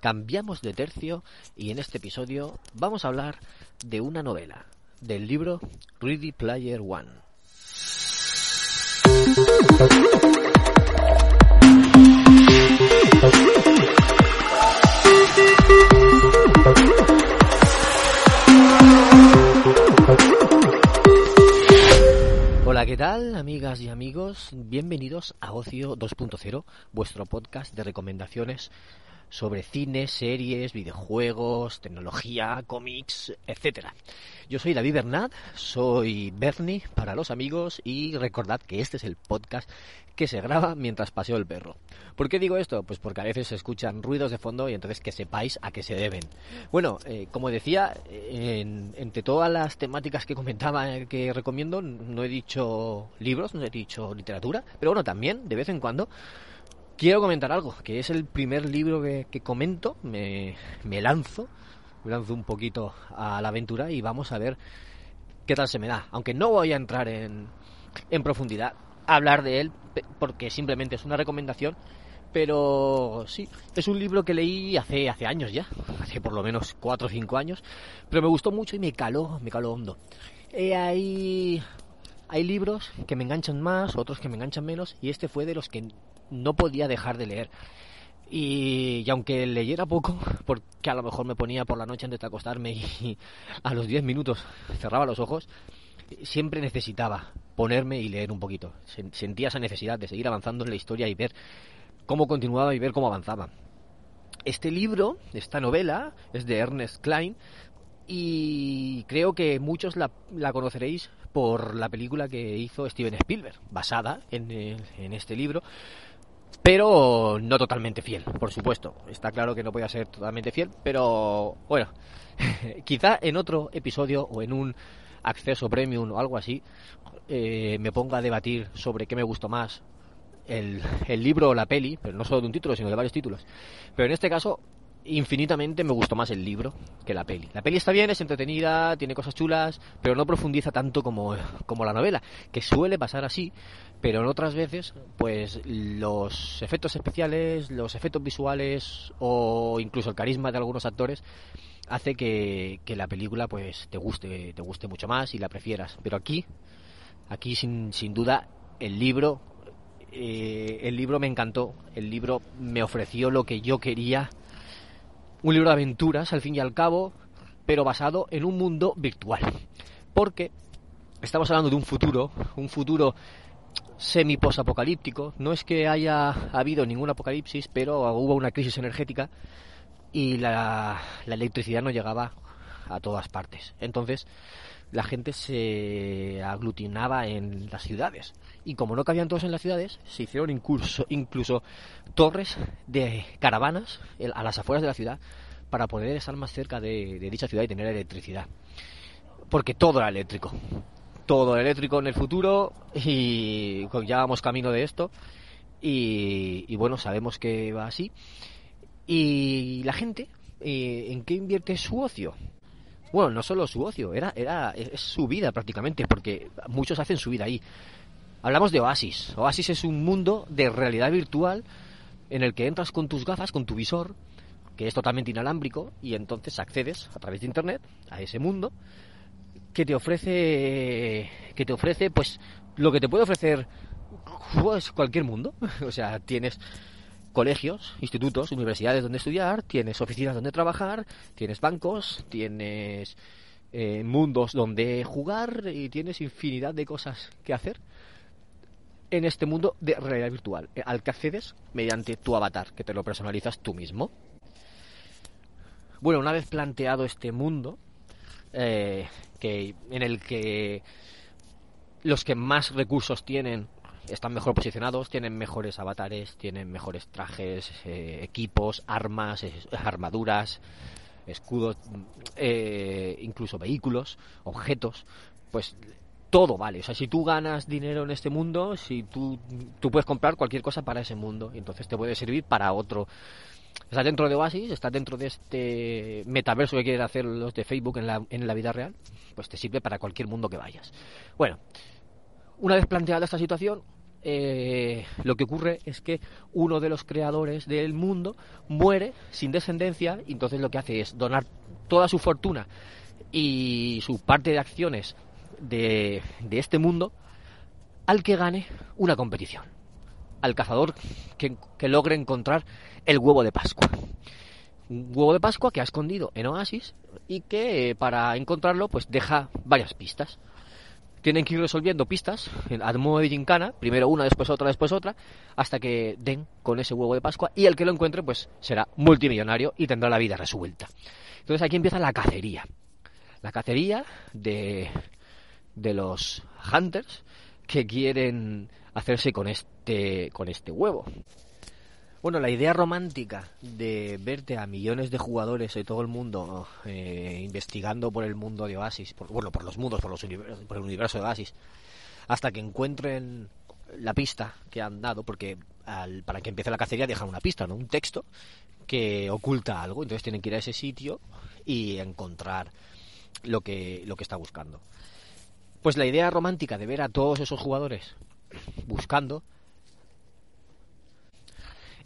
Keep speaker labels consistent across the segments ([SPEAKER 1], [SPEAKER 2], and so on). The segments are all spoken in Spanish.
[SPEAKER 1] Cambiamos de tercio y en este episodio vamos a hablar de una novela, del libro Ready Player One. Hola, ¿qué tal, amigas y amigos? Bienvenidos a Ocio 2.0, vuestro podcast de recomendaciones sobre cine, series, videojuegos, tecnología, cómics, etcétera. Yo soy David Bernat, soy Bernie para los amigos y recordad que este es el podcast que se graba mientras paseo el perro. ¿Por qué digo esto? Pues porque a veces se escuchan ruidos de fondo y entonces que sepáis a qué se deben. Bueno, eh, como decía, entre todas las temáticas que comentaba eh, que recomiendo, no he dicho libros, no he dicho literatura, pero bueno, también de vez en cuando quiero comentar algo, que es el primer libro que, comento, me, lanzo, me lanzo un poquito a la aventura y vamos a ver qué tal se me da. Aunque no voy a entrar en, profundidad, a hablar de él, porque simplemente es una recomendación, pero sí, es un libro que leí hace, años ya, hace por lo menos 4 o 5 años, pero me gustó mucho y me caló, me caló hondo. Eh, hay libros que me enganchan más, otros que me enganchan menos, y este fue de los que no podía dejar de leer. Y, aunque leyera poco, porque a lo mejor me ponía por la noche antes de acostarme y a los 10 minutos cerraba los ojos, siempre necesitaba ponerme y leer un poquito. Sentía esa necesidad de seguir avanzando en la historia y ver cómo continuaba y ver cómo avanzaba. Este libro, esta novela, es de Ernest Klein y creo que muchos la, conoceréis por la película que hizo Steven Spielberg, basada en, en este libro pero no totalmente fiel, por supuesto. Está claro que no voy a ser totalmente fiel, pero bueno, quizá en otro episodio o en un acceso premium o algo así eh, me ponga a debatir sobre qué me gustó más, el, el libro o la peli, pero no solo de un título, sino de varios títulos. Pero en este caso infinitamente me gustó más el libro que la peli. La peli está bien, es entretenida, tiene cosas chulas, pero no profundiza tanto como, como la novela, que suele pasar así, pero en otras veces, pues los efectos especiales, los efectos visuales o incluso el carisma de algunos actores hace que, que la película pues te guste, te guste mucho más y la prefieras. Pero aquí, aquí sin, sin duda, el libro eh, el libro me encantó, el libro me ofreció lo que yo quería un libro de aventuras, al fin y al cabo, pero basado en un mundo virtual. Porque estamos hablando de un futuro, un futuro semi-posapocalíptico. No es que haya habido ningún apocalipsis, pero hubo una crisis energética y la, la electricidad no llegaba a todas partes. Entonces, la gente se aglutinaba en las ciudades. Y como no cabían todos en las ciudades, se hicieron incluso, incluso torres de caravanas a las afueras de la ciudad para poder estar más cerca de, dicha ciudad y tener electricidad. Porque todo era eléctrico. Todo eléctrico en el futuro y ya vamos camino de esto. Y, y bueno, sabemos que va así. Y la gente, eh, ¿en qué invierte su ocio? Bueno, no solo su ocio, era, era, es su vida prácticamente, porque muchos hacen su vida ahí. Hablamos de Oasis. Oasis es un mundo de realidad virtual en el que entras con tus gafas, con tu visor, que es totalmente inalámbrico, y entonces accedes a través de internet a ese mundo que te ofrece que te ofrece pues lo que te puede ofrecer pues cualquier mundo. o sea, tienes colegios, institutos, universidades donde estudiar, tienes oficinas donde trabajar, tienes bancos, tienes eh, mundos donde jugar y tienes infinidad de cosas que hacer en este mundo de realidad virtual, eh, al que accedes mediante tu avatar, que te lo personalizas tú mismo. Bueno, una vez planteado este mundo, eh, que, en el que los que más recursos tienen están mejor posicionados, tienen mejores avatares, tienen mejores trajes, eh, equipos, armas, armaduras, escudos, eh, incluso vehículos, objetos, pues todo vale. O sea, si tú ganas dinero en este mundo, si tú, tú puedes comprar cualquier cosa para ese mundo, y entonces te puede servir para otro. Estás dentro de Oasis, estás dentro de este metaverso que quieren hacer los de Facebook en la, en la vida real, pues te sirve para cualquier mundo que vayas. Bueno, una vez planteada esta situación, eh, lo que ocurre es que uno de los creadores del mundo muere sin descendencia y entonces lo que hace es donar toda su fortuna y su parte de acciones de, este mundo al que gane una competición, al cazador que, logre encontrar el huevo de Pascua. Un huevo de Pascua que ha escondido en Oasis y que eh, para encontrarlo pues deja varias pistas tienen que ir resolviendo pistas a modo de gincana, primero una, después otra, después otra, hasta que den con ese huevo de Pascua y el que lo encuentre pues será multimillonario y tendrá la vida resuelta. Entonces aquí empieza la cacería. La cacería de, de los hunters que quieren hacerse con este, con este huevo. Bueno, la idea romántica de verte a millones de jugadores de todo el mundo eh, investigando por el mundo de Oasis, por, bueno, por los mundos, por, los por el universo de Oasis, hasta que encuentren la pista que han dado, porque para que empiece la cacería dejan una pista, ¿no? Un texto que oculta algo, entonces tienen que ir a ese sitio y encontrar lo que, lo que está buscando. Pues la idea romántica de ver a todos esos jugadores buscando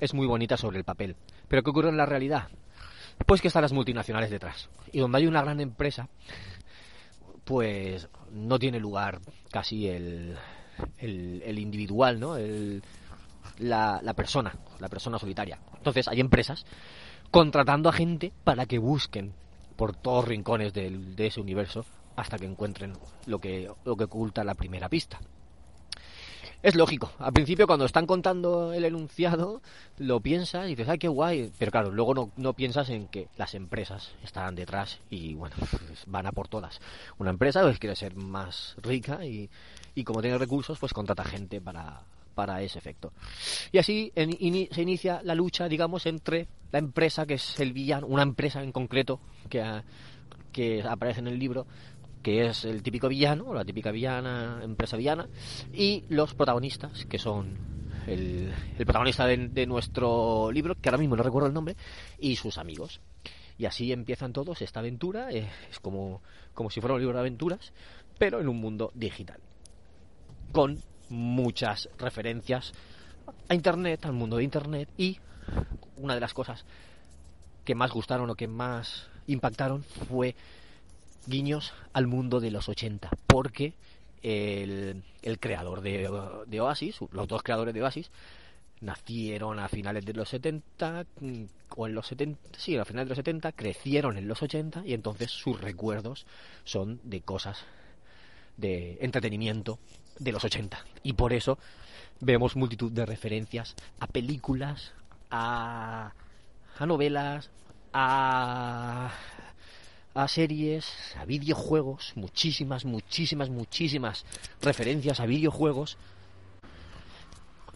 [SPEAKER 1] es muy bonita sobre el papel. Pero ¿qué ocurre en la realidad? Pues que están las multinacionales detrás. Y donde hay una gran empresa, pues no tiene lugar casi el, el, individual, ¿no? El, la, la persona, la persona solitaria. Entonces hay empresas contratando a gente para que busquen por todos rincones de, de ese universo hasta que encuentren lo que, lo que oculta la primera pista. Es lógico. Al principio, cuando están contando el enunciado, lo piensas y dices, ¡ay, qué guay! Pero claro, luego no, no piensas en que las empresas están detrás y, bueno, pues van a por todas. Una empresa pues, quiere ser más rica y, y como tiene recursos, pues contrata gente para, para ese efecto. Y así se inicia la lucha, digamos, entre la empresa, que es el villano, una empresa en concreto que, que aparece en el libro, que es el típico villano, la típica villana, empresa villana, y los protagonistas, que son el, protagonista de, nuestro libro, que ahora mismo no recuerdo el nombre, y sus amigos. Y así empiezan todos esta aventura, eh, es como, como si fuera un libro de aventuras, pero en un mundo digital. Con muchas referencias a Internet, al mundo de Internet, y una de las cosas que más gustaron o que más impactaron fue guiños al mundo de los 80, porque el, creador de, Oasis, los dos creadores de Oasis, nacieron a finales de los 70 mm, o en los 70, sí, a finales de los 70, crecieron en los 80 y entonces sus recuerdos son de cosas de entretenimiento de los 80 y por eso vemos multitud de referencias a películas, a, a novelas, a a series, a videojuegos, muchísimas, muchísimas, muchísimas referencias a videojuegos.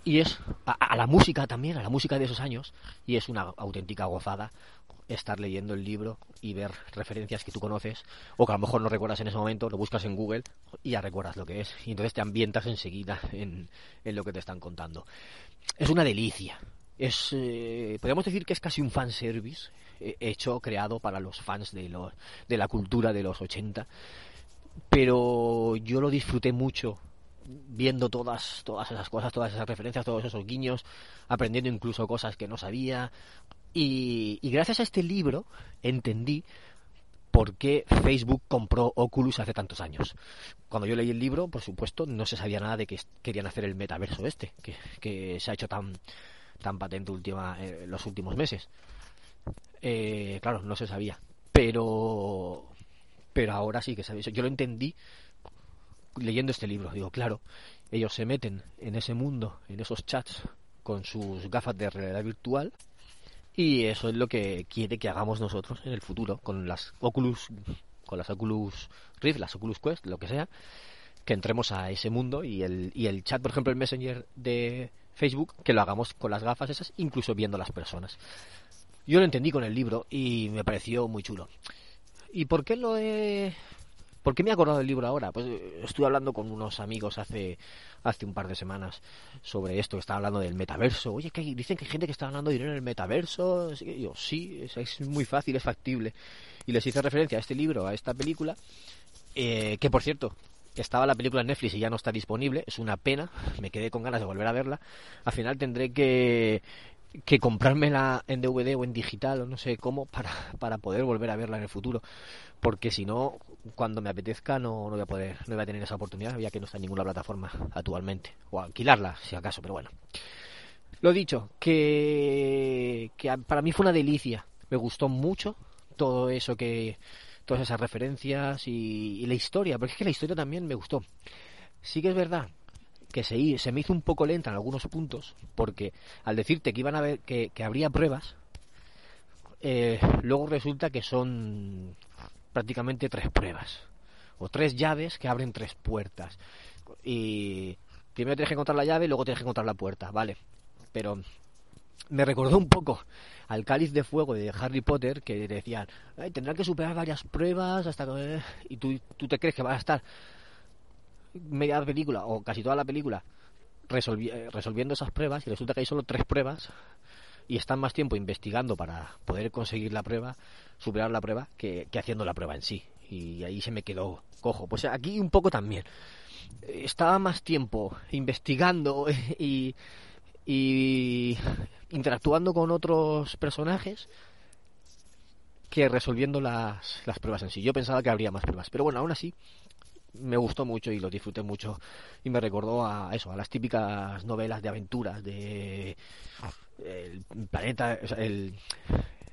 [SPEAKER 1] Y es a, la música también, a la música de esos años. Y es una auténtica gozada estar leyendo el libro y ver referencias que tú conoces o que a lo mejor no recuerdas en ese momento, lo buscas en Google y ya recuerdas lo que es. Y entonces te ambientas enseguida en, en lo que te están contando. Es una delicia. Es, eh, podríamos decir que es casi un fanservice hecho, creado para los fans de, los, de la cultura de los 80. Pero yo lo disfruté mucho viendo todas, todas esas cosas, todas esas referencias, todos esos guiños, aprendiendo incluso cosas que no sabía. Y, gracias a este libro entendí por qué Facebook compró Oculus hace tantos años. Cuando yo leí el libro, por supuesto, no se sabía nada de que querían hacer el metaverso este, que, se ha hecho tan, tan patente última, en los últimos meses. Eh, claro, no se sabía. Pero, pero ahora sí que sabéis. Yo lo entendí leyendo este libro. Digo, claro, ellos se meten en ese mundo, en esos chats, con sus gafas de realidad virtual. Y eso es lo que quiere que hagamos nosotros en el futuro, con las Oculus, con las Oculus Rift, las Oculus Quest, lo que sea. que entremos a ese mundo y el, y el chat, por ejemplo, el Messenger de Facebook, que lo hagamos con las gafas esas, incluso viendo las personas. Yo lo entendí con el libro y me pareció muy chulo. ¿Y por qué lo he ¿Por qué me he acordado del libro ahora? Pues eh, estuve hablando con unos amigos hace, hace un par de semanas sobre esto, que estaba hablando del metaverso. Oye, que dicen que hay gente que está ganando dinero en el metaverso. Yo, sí, es, muy fácil, es factible. Y les hice referencia a este libro, a esta película, eh, que por cierto, estaba la película en Netflix y ya no está disponible. Es una pena, me quedé con ganas de volver a verla. Al final tendré que que comprármela en DVD o en digital o no sé cómo para, para poder volver a verla en el futuro. Porque si no cuando me apetezca no, no voy a poder no voy a tener esa oportunidad ya que no está en ninguna plataforma actualmente. O alquilarla si acaso pero bueno. Lo dicho que, que para mí fue una delicia. Me gustó mucho todo eso que todas esas referencias y, y la historia porque es que la historia también me gustó. Sí que es verdad que se, se me hizo un poco lenta en algunos puntos, porque al decirte que iban a ver que, habría pruebas, eh, luego resulta que son prácticamente tres pruebas o tres llaves que abren tres puertas. Y primero tienes que encontrar la llave luego tienes que encontrar la puerta, vale, pero me recordó un poco al cáliz de fuego de Harry Potter que decían tendrán que superar varias pruebas hasta que y tú, tú te crees que va a estar media película o casi toda la película eh, resolviendo esas pruebas y resulta que hay solo tres pruebas y están más tiempo investigando para poder conseguir la prueba, superar la prueba, que, haciendo la prueba en sí. Y ahí se me quedó cojo. Pues aquí un poco también. Estaba más tiempo investigando y, y interactuando con otros personajes que resolviendo las, las pruebas en sí. Yo pensaba que habría más pruebas, pero bueno, aún así me gustó mucho y lo disfruté mucho y me recordó a eso, a las típicas novelas de aventuras de el planeta, el,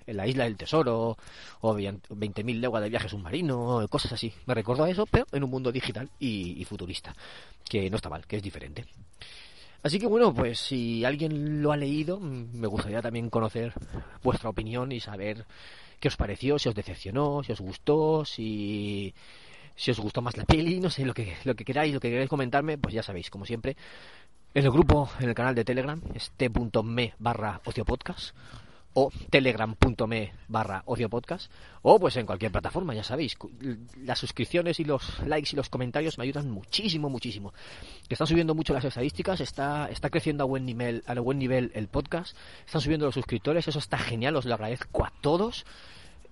[SPEAKER 1] la isla del tesoro o 20.000 leguas de viaje submarino, cosas así. Me recordó a eso, pero en un mundo digital y, futurista, que no está mal, que es diferente. Así que bueno, pues si alguien lo ha leído, me gustaría también conocer vuestra opinión y saber qué os pareció, si os decepcionó, si os gustó, si si os gustó más la peli, no sé, lo que, lo que queráis, lo que queráis comentarme, pues ya sabéis, como siempre, en el grupo, en el canal de Telegram, es t.me barra ociopodcast o telegram.me barra ociopodcast o pues en cualquier plataforma, ya sabéis. Las suscripciones y los likes y los comentarios me ayudan muchísimo, muchísimo. Están subiendo mucho las estadísticas, está, está creciendo a buen nivel, a buen nivel el podcast, están subiendo los suscriptores, eso está genial, os lo agradezco a todos.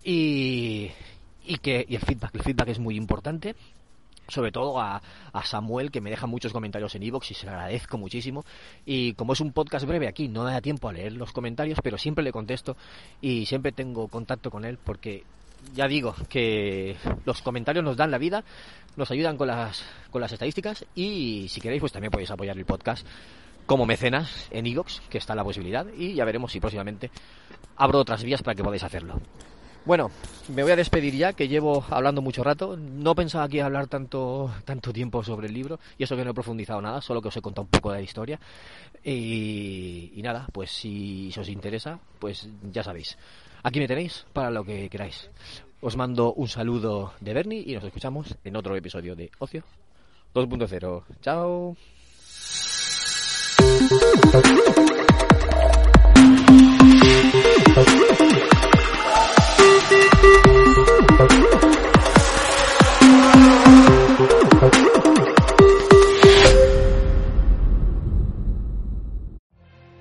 [SPEAKER 1] Y, y que y el feedback, el feedback es muy importante sobre todo a, Samuel, que me deja muchos comentarios en iVoox y se lo agradezco muchísimo. Y como es un podcast breve aquí, no da tiempo a leer los comentarios, pero siempre le contesto y siempre tengo contacto con él porque ya digo que los comentarios nos dan la vida, nos ayudan con las, con las estadísticas y si queréis pues también podéis apoyar el podcast como mecenas en iVoox, que está la posibilidad y ya veremos si próximamente abro otras vías para que podáis hacerlo. Bueno, me voy a despedir ya, que llevo hablando mucho rato. No pensaba aquí hablar tanto, tanto tiempo sobre el libro, y eso que no he profundizado nada, solo que os he contado un poco de la historia. Y, nada, pues si, os interesa, pues ya sabéis. Aquí me tenéis para lo que queráis. Os mando un saludo de Bernie y nos escuchamos en otro episodio de Ocio 2.0. Chao.